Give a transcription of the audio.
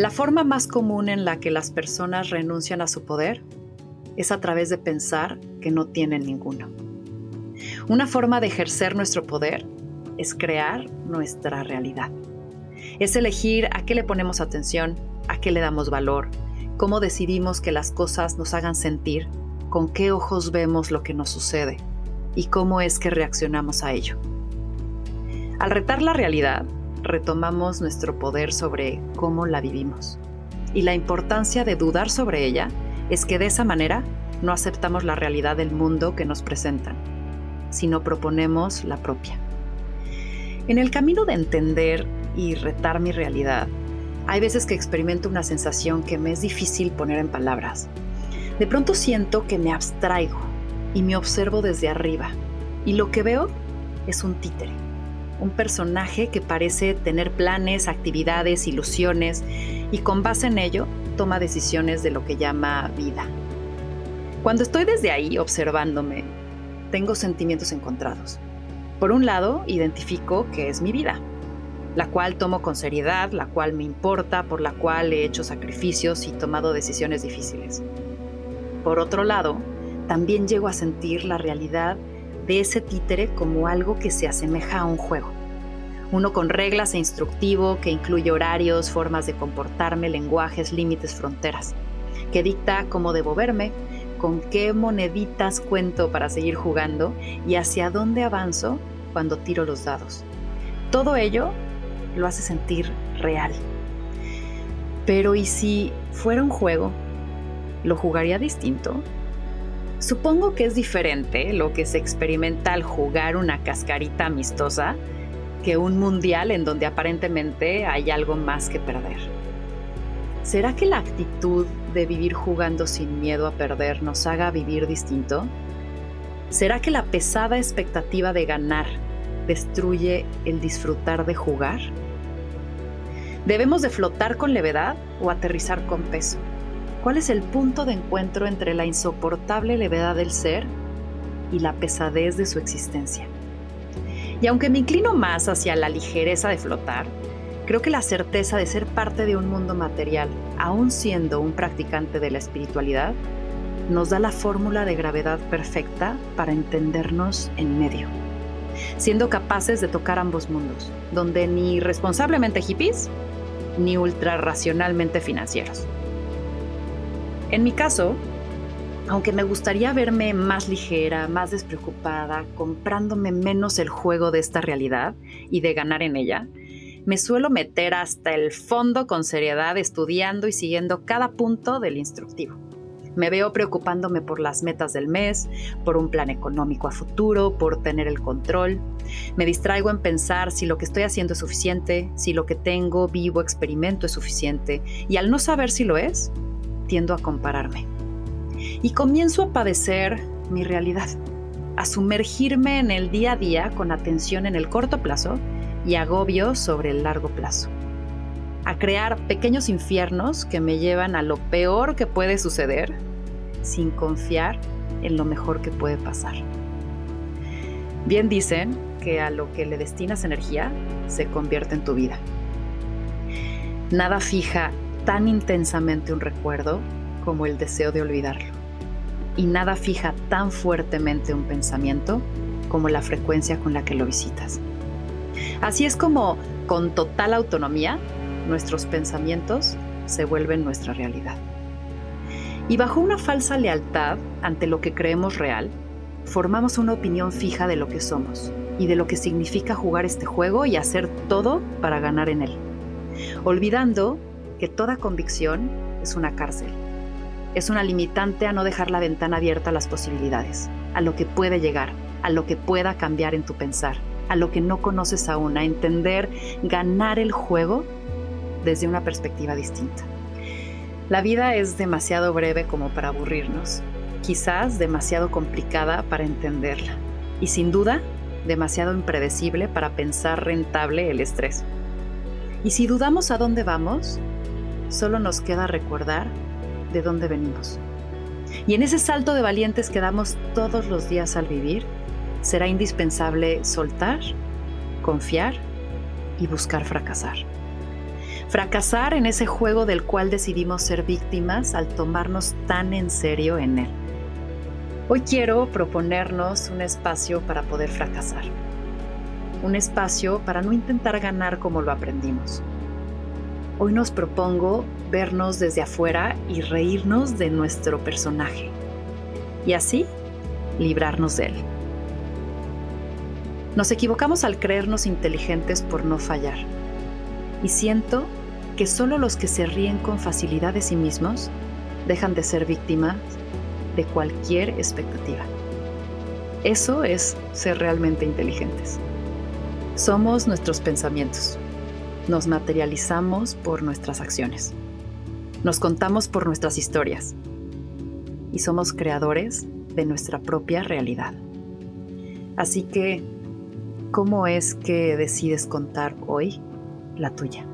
La forma más común en la que las personas renuncian a su poder es a través de pensar que no tienen ninguno. Una forma de ejercer nuestro poder es crear nuestra realidad. Es elegir a qué le ponemos atención, a qué le damos valor, cómo decidimos que las cosas nos hagan sentir, con qué ojos vemos lo que nos sucede y cómo es que reaccionamos a ello. Al retar la realidad, retomamos nuestro poder sobre cómo la vivimos. Y la importancia de dudar sobre ella es que de esa manera no aceptamos la realidad del mundo que nos presentan, sino proponemos la propia. En el camino de entender y retar mi realidad, hay veces que experimento una sensación que me es difícil poner en palabras. De pronto siento que me abstraigo y me observo desde arriba, y lo que veo es un títere un personaje que parece tener planes, actividades, ilusiones y con base en ello toma decisiones de lo que llama vida. Cuando estoy desde ahí observándome, tengo sentimientos encontrados. Por un lado, identifico que es mi vida, la cual tomo con seriedad, la cual me importa, por la cual he hecho sacrificios y tomado decisiones difíciles. Por otro lado, también llego a sentir la realidad de ese títere como algo que se asemeja a un juego. Uno con reglas e instructivo que incluye horarios, formas de comportarme, lenguajes, límites, fronteras, que dicta cómo debo verme, con qué moneditas cuento para seguir jugando y hacia dónde avanzo cuando tiro los dados. Todo ello lo hace sentir real. Pero ¿y si fuera un juego? ¿Lo jugaría distinto? Supongo que es diferente lo que se experimenta al jugar una cascarita amistosa que un mundial en donde aparentemente hay algo más que perder. ¿Será que la actitud de vivir jugando sin miedo a perder nos haga vivir distinto? ¿Será que la pesada expectativa de ganar destruye el disfrutar de jugar? ¿Debemos de flotar con levedad o aterrizar con peso? ¿Cuál es el punto de encuentro entre la insoportable levedad del ser y la pesadez de su existencia? Y aunque me inclino más hacia la ligereza de flotar, creo que la certeza de ser parte de un mundo material, aún siendo un practicante de la espiritualidad, nos da la fórmula de gravedad perfecta para entendernos en medio, siendo capaces de tocar ambos mundos, donde ni responsablemente hippies, ni ultra racionalmente financieros. En mi caso, aunque me gustaría verme más ligera, más despreocupada, comprándome menos el juego de esta realidad y de ganar en ella, me suelo meter hasta el fondo con seriedad estudiando y siguiendo cada punto del instructivo. Me veo preocupándome por las metas del mes, por un plan económico a futuro, por tener el control. Me distraigo en pensar si lo que estoy haciendo es suficiente, si lo que tengo, vivo, experimento es suficiente. Y al no saber si lo es, tiendo a compararme. Y comienzo a padecer mi realidad, a sumergirme en el día a día con atención en el corto plazo y agobio sobre el largo plazo. A crear pequeños infiernos que me llevan a lo peor que puede suceder sin confiar en lo mejor que puede pasar. Bien dicen que a lo que le destinas energía se convierte en tu vida. Nada fija tan intensamente un recuerdo como el deseo de olvidarlo. Y nada fija tan fuertemente un pensamiento como la frecuencia con la que lo visitas. Así es como, con total autonomía, nuestros pensamientos se vuelven nuestra realidad. Y bajo una falsa lealtad ante lo que creemos real, formamos una opinión fija de lo que somos y de lo que significa jugar este juego y hacer todo para ganar en él, olvidando que toda convicción es una cárcel. Es una limitante a no dejar la ventana abierta a las posibilidades, a lo que puede llegar, a lo que pueda cambiar en tu pensar, a lo que no conoces aún, a entender, ganar el juego desde una perspectiva distinta. La vida es demasiado breve como para aburrirnos, quizás demasiado complicada para entenderla y sin duda demasiado impredecible para pensar rentable el estrés. Y si dudamos a dónde vamos, solo nos queda recordar de dónde venimos. Y en ese salto de valientes que damos todos los días al vivir, será indispensable soltar, confiar y buscar fracasar. Fracasar en ese juego del cual decidimos ser víctimas al tomarnos tan en serio en él. Hoy quiero proponernos un espacio para poder fracasar. Un espacio para no intentar ganar como lo aprendimos. Hoy nos propongo vernos desde afuera y reírnos de nuestro personaje. Y así librarnos de él. Nos equivocamos al creernos inteligentes por no fallar. Y siento que solo los que se ríen con facilidad de sí mismos dejan de ser víctimas de cualquier expectativa. Eso es ser realmente inteligentes. Somos nuestros pensamientos. Nos materializamos por nuestras acciones. Nos contamos por nuestras historias. Y somos creadores de nuestra propia realidad. Así que ¿Cómo es que decides contar hoy la tuya?